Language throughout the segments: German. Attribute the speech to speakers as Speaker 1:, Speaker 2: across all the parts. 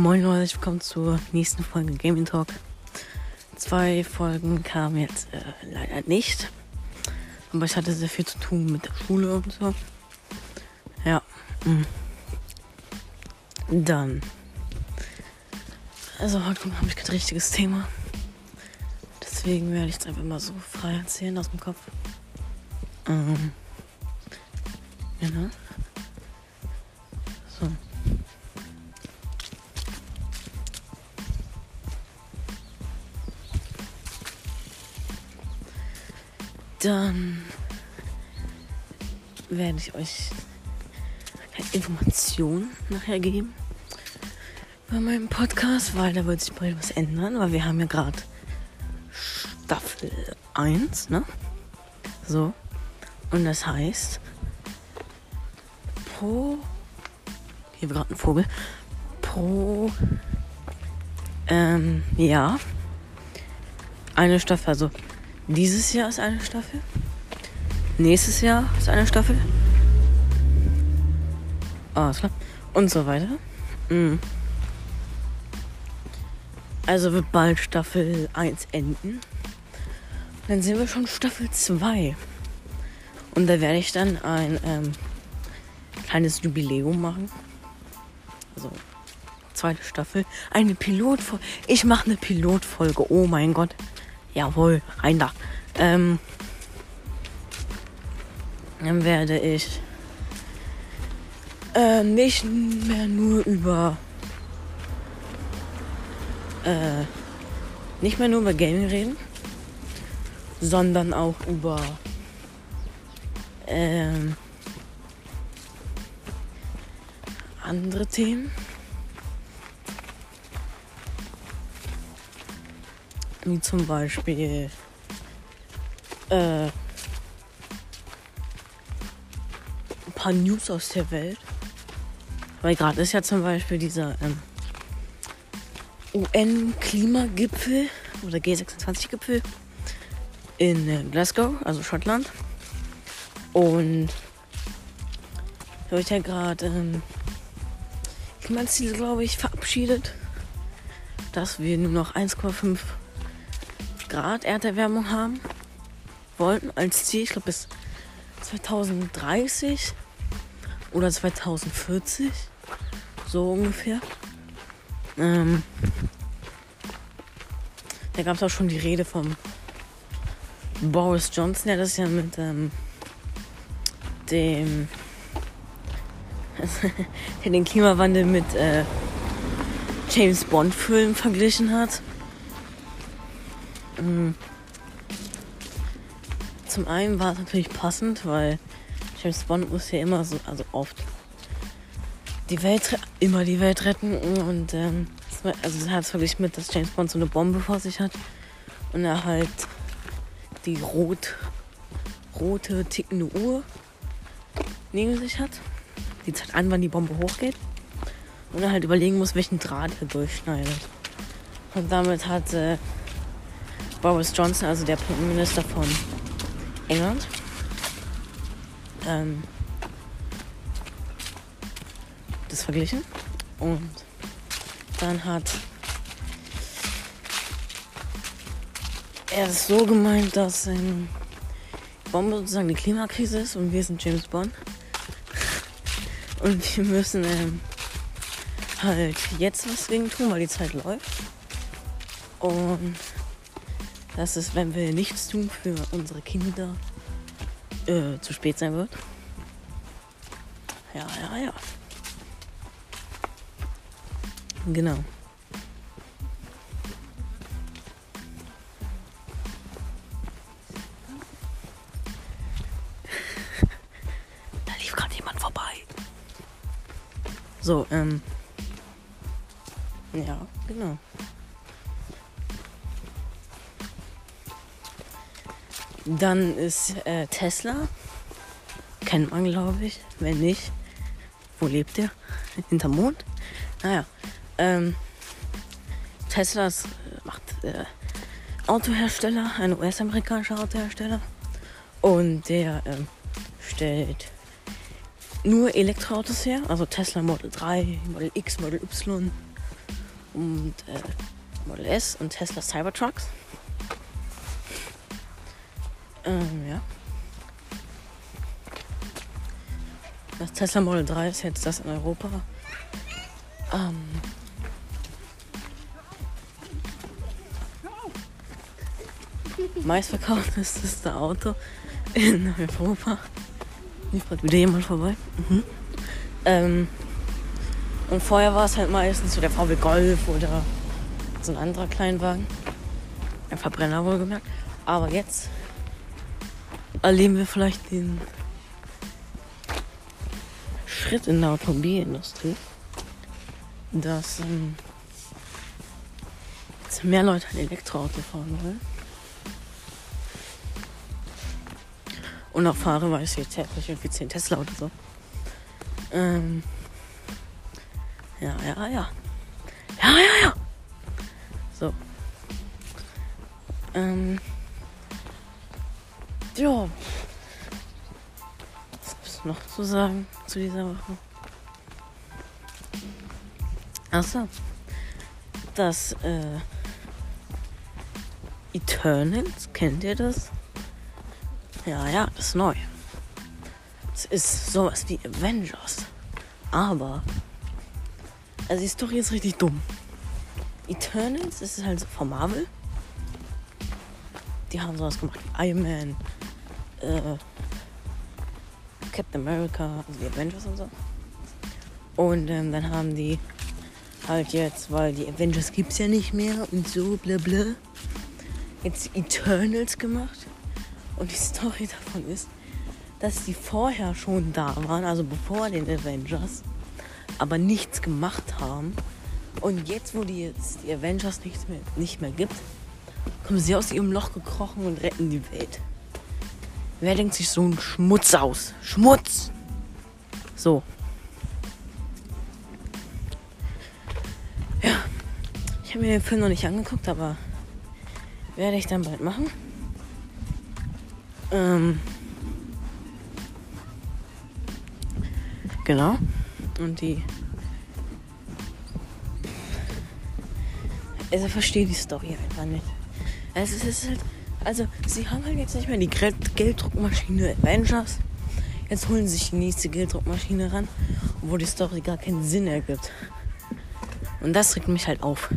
Speaker 1: Moin Leute, willkommen zur nächsten Folge Gaming Talk. Zwei Folgen kamen jetzt äh, leider nicht. Aber ich hatte sehr viel zu tun mit der Schule und so. Ja. Mh. Dann. Also heute habe ich kein richtiges Thema. Deswegen werde ich jetzt einfach mal so frei erzählen aus dem Kopf. Ähm. Genau. Dann werde ich euch Informationen nachher geben bei meinem Podcast, weil da wird sich bald was ändern, weil wir haben ja gerade Staffel 1, ne? So. Und das heißt, pro. Hier war gerade ein Vogel. Pro. Ähm, ja. Eine Staffel, also dieses Jahr ist eine Staffel. Nächstes Jahr ist eine Staffel. Ah, klar. Und so weiter. Mhm. Also wird bald Staffel 1 enden. Dann sehen wir schon Staffel 2. Und da werde ich dann ein ähm, kleines Jubiläum machen. Also zweite Staffel. Eine Pilotfolge. Ich mache eine Pilotfolge. Oh mein Gott. Jawohl, rein da. Ähm, dann werde ich äh, nicht mehr nur über äh, nicht mehr nur über Gaming reden, sondern auch über ähm, andere Themen. Wie zum Beispiel äh, ein paar News aus der Welt. Weil gerade ist ja zum Beispiel dieser ähm, UN-Klimagipfel oder G26-Gipfel in äh, Glasgow, also Schottland. Und da wird ja gerade ähm, Klimaziel, glaube ich, verabschiedet, dass wir nur noch 1,5 Grad Erderwärmung haben wollten als Ziel. Ich glaube bis 2030 oder 2040. So ungefähr. Ähm, da gab es auch schon die Rede vom Boris Johnson, der das ja mit ähm, dem den Klimawandel mit äh, James Bond Filmen verglichen hat. Mhm. Zum einen war es natürlich passend, weil James Bond muss ja immer so, also oft die Welt, immer die Welt retten und ähm, also er hat es verglichen mit, dass James Bond so eine Bombe vor sich hat und er halt die rot, rote tickende Uhr neben sich hat. Die zeigt an, wann die Bombe hochgeht und er halt überlegen muss, welchen Draht er durchschneidet. Und damit hat äh, Boris Johnson, also der Premierminister von England, ähm, das verglichen. Und dann hat er es so gemeint, dass ähm, Bombe sozusagen die Klimakrise ist und wir sind James Bond. Und wir müssen ähm, halt jetzt was gegen tun, weil die Zeit läuft. Und dass es, wenn wir nichts tun für unsere Kinder, äh, zu spät sein wird. Ja, ja, ja. Genau. da lief gerade jemand vorbei. So, ähm. Ja, genau. Dann ist äh, Tesla. Kennt man, glaube ich. Wenn nicht, wo lebt der? Hinterm Mond? Naja. Ähm, Tesla ist, macht äh, Autohersteller, ein US-amerikanischer Autohersteller. Und der ähm, stellt nur Elektroautos her. Also Tesla Model 3, Model X, Model Y und äh, Model S und Tesla Cybertrucks. Ähm, ja. Das Tesla Model 3 ist jetzt das in Europa. Ähm, meistverkaufteste Auto in Europa. Lief gerade wieder jemand vorbei. Mhm. Ähm, und vorher war es halt meistens so der VW Golf oder so ein anderer Kleinwagen. Ein Verbrenner wohlgemerkt. Aber jetzt erleben wir vielleicht den Schritt in der Automobilindustrie, dass ähm, mehr Leute ein Elektroauto fahren wollen. Und auch fahre, weil ich jetzt täglich irgendwie 10 Tesla oder so. Ähm, ja, ja, ja. Ja, ja, ja. So. Ähm. Ja. Was gibt's noch zu sagen zu dieser Woche? Achso. Das, äh. Eternals, kennt ihr das? Ja, ja, das ist neu. Es ist sowas wie Avengers. Aber. Also die Story ist richtig dumm. Eternals ist halt so von Marvel. Die haben sowas gemacht wie Iron Man, äh, Captain America, also die Avengers und so. Und ähm, dann haben die halt jetzt, weil die Avengers gibt es ja nicht mehr und so, bla bla, jetzt Eternals gemacht. Und die Story davon ist, dass die vorher schon da waren, also bevor den Avengers, aber nichts gemacht haben. Und jetzt, wo die jetzt die Avengers nicht mehr, nicht mehr gibt, kommen sie aus ihrem Loch gekrochen und retten die Welt. Wer denkt sich so einen Schmutz aus? Schmutz! So. Ja. Ich habe mir den Film noch nicht angeguckt, aber werde ich dann bald machen. Ähm. Genau. Und die. Also verstehe die Story einfach nicht. Also es ist halt. Also, sie haben halt jetzt nicht mehr die Gelddruckmaschine Avengers. Jetzt holen sie sich die nächste Gelddruckmaschine ran, wo die Story gar keinen Sinn ergibt. Und das regt mich halt auf.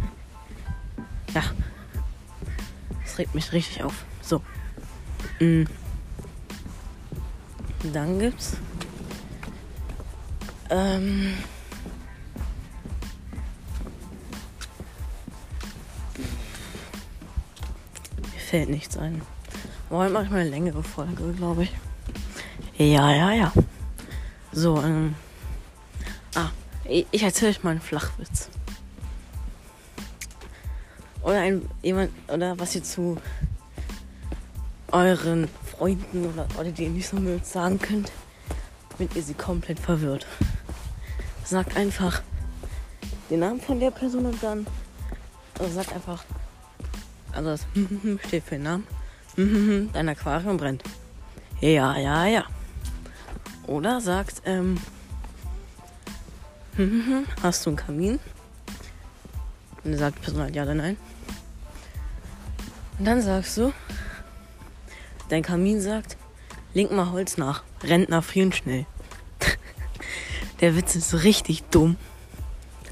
Speaker 1: Ja. Das regt mich richtig auf. So. Mhm. Dann gibt's. Ähm. Fällt nichts ein. Heute mache ich mal eine längere Folge, glaube ich. Ja, ja, ja. So, ähm. Ah, ich erzähle euch mal einen Flachwitz. Oder ein jemand oder was ihr zu euren Freunden oder Leute, die ihr nicht so mögt, sagen könnt, wenn ihr sie komplett verwirrt. Sagt einfach den Namen von der Person und dann also sagt einfach, also das steht für den Namen, dein Aquarium brennt. Ja, ja, ja. Oder sagt, ähm, hast du einen Kamin? Und dann sagt die Person halt ja oder nein. Und dann sagst du, Dein Kamin sagt, link mal Holz nach. Rentner frieren schnell. Der Witz ist richtig dumm.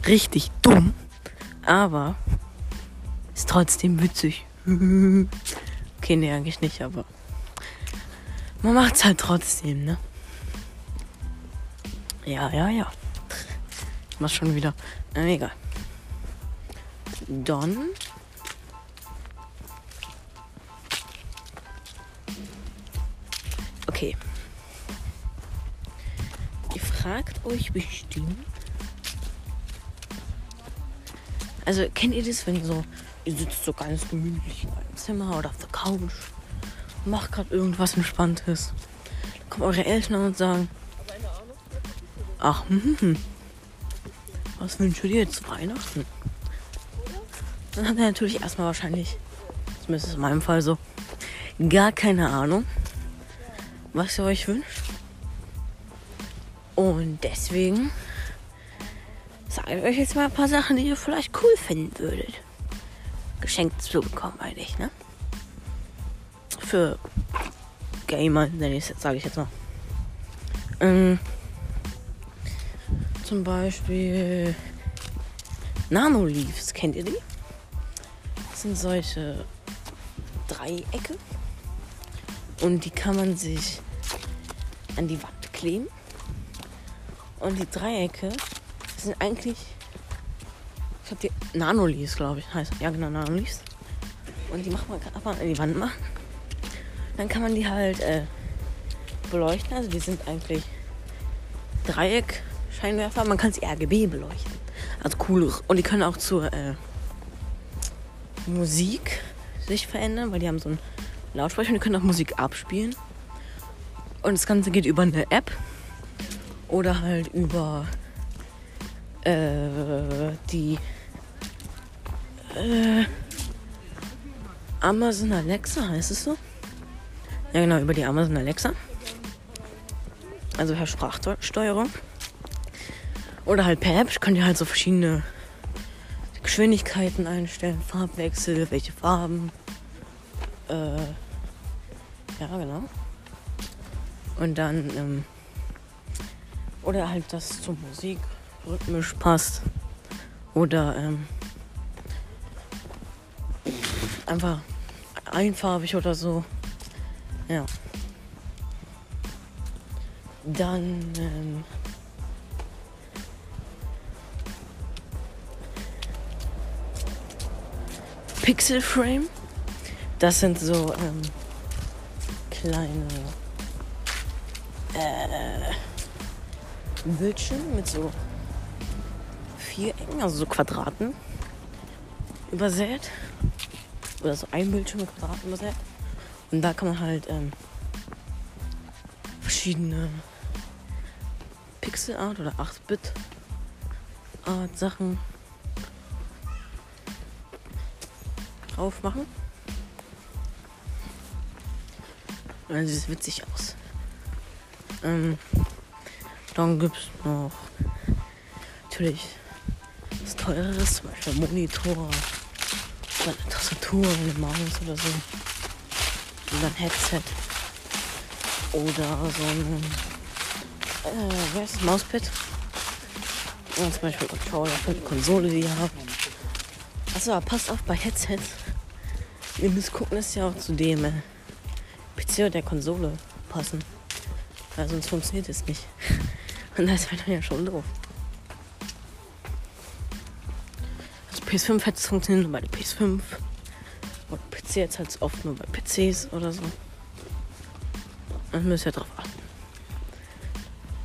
Speaker 1: Richtig dumm. Aber trotzdem witzig. okay, nee, eigentlich nicht, aber man macht's halt trotzdem, ne? Ja, ja, ja. Ich mach schon wieder. Äh, egal. Dann Okay. Ihr fragt euch bestimmt. Also kennt ihr das, wenn so, ihr sitzt so ganz gemütlich in eurem Zimmer oder auf der Couch, macht gerade irgendwas Entspanntes. Dann kommen eure Eltern und sagen, ach, hm, was wünschst du dir zu Weihnachten? Dann hat er natürlich erstmal wahrscheinlich, zumindest in meinem Fall so, gar keine Ahnung was ihr euch wünscht. Und deswegen sage ich euch jetzt mal ein paar Sachen, die ihr vielleicht cool finden würdet. Geschenkt zu bekommen, eigentlich, ne? Für Gamer, nenne ich sage ich jetzt mal. Ähm, zum Beispiel Nanoleaves, kennt ihr die? Das sind solche Dreiecke und die kann man sich an die Wand kleben. Und die Dreiecke sind eigentlich, habe die Nanoleaves, glaube ich, heißt ja genau Nanoleaves. Und die macht man einfach an die Wand machen. Dann kann man die halt äh, beleuchten. Also die sind eigentlich Dreieck-Scheinwerfer. Man kann sie RGB beleuchten. Also cool. Und die können auch zur äh, Musik sich verändern, weil die haben so einen Lautsprecher und die können auch Musik abspielen. Und das Ganze geht über eine App oder halt über äh, die äh, Amazon Alexa, heißt es so? Ja, genau, über die Amazon Alexa. Also per Sprachsteuerung. Oder halt per App könnt ihr halt so verschiedene Geschwindigkeiten einstellen, Farbwechsel, welche Farben. Äh, ja, genau. Und dann, ähm, oder halt das zur Musik rhythmisch passt. Oder ähm, einfach einfarbig oder so. Ja. Dann ähm, Pixel Frame. Das sind so ähm, kleine äh, Bildschirme mit so Vierecken, also so Quadraten übersät. Oder so ein Bildschirm mit Quadraten übersät. Und da kann man halt ähm, verschiedene Pixelart oder 8-Bit Art Sachen drauf machen. Und dann sieht es witzig aus. Ähm, dann gibt es noch natürlich was teureres, zum Beispiel Monitor, oder eine Tastatur, eine Maus oder so. Und dann Headset. Oder so ein äh, wer ist das Mauspad? Und zum Beispiel Controller für die Konsole, die ihr habt. Achso, passt auf bei Headsets. Ihr müsst gucken, dass ja auch zu dem äh, PC oder der Konsole passen. Weil sonst funktioniert es nicht. Und da ist halt ja schon doof. PS5 hätte es funktioniert nur bei der PS5. Und PC jetzt halt oft nur bei PCs oder so. Dann müsst ihr drauf achten.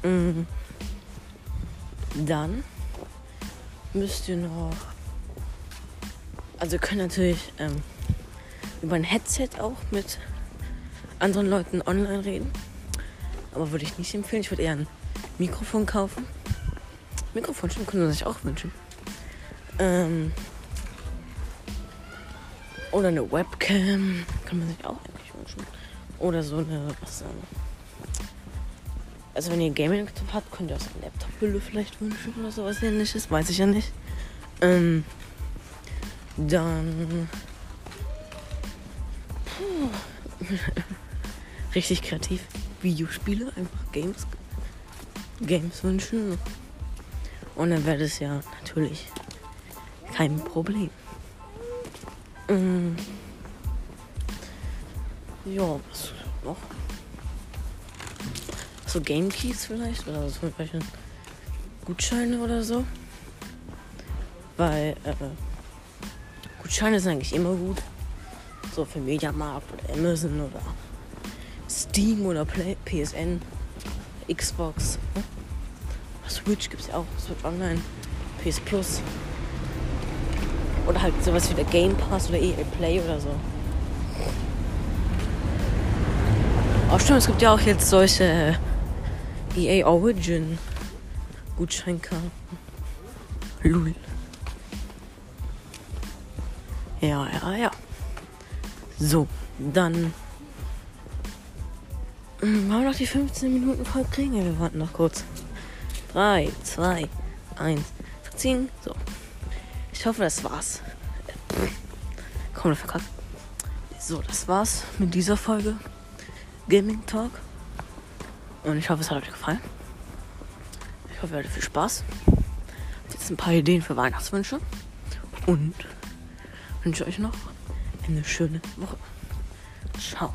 Speaker 1: Mhm. Dann müsst ihr noch. Also ihr könnt natürlich ähm, über ein Headset auch mit anderen Leuten online reden. Aber würde ich nicht empfehlen. Ich würde eher ein Mikrofon kaufen. Mikrofon können Sie sich auch wünschen. Ähm, oder eine Webcam kann man sich auch eigentlich wünschen. Oder so eine, was ähm, Also wenn ihr Gaming-Laptop habt, könnt ihr auch so eine Laptop-Hülle vielleicht wünschen oder sowas ähnliches. Weiß ich ja nicht. Ähm, dann richtig kreativ. Videospiele, einfach Games, Games wünschen. Und dann wäre das ja natürlich kein Problem. Ähm, ja, was noch? So Game Keys vielleicht oder so welche Gutscheine oder so. Weil äh, Gutscheine sind eigentlich immer gut. So für Mediamarkt oder Amazon oder Steam oder Play, PSN, Xbox. Ne? Switch gibt es ja auch, Switch Online, PS Plus. Oder halt sowas wie der Game Pass oder EA Play oder so. Oh stimmt, es gibt ja auch jetzt solche EA Origin Gutscheinkarten. Lul. Ja, ja, ja. So, dann. Wollen wir noch die 15 Minuten voll kriegen? Wir warten noch kurz. 3, 2, 1. ziehen. So. Ich hoffe, das war's. Komm, verkackt. So, das war's mit dieser Folge Gaming Talk. Und ich hoffe, es hat euch gefallen. Ich hoffe, ihr hattet viel Spaß. Jetzt ein paar Ideen für Weihnachtswünsche. Und wünsche euch noch eine schöne Woche. Ciao.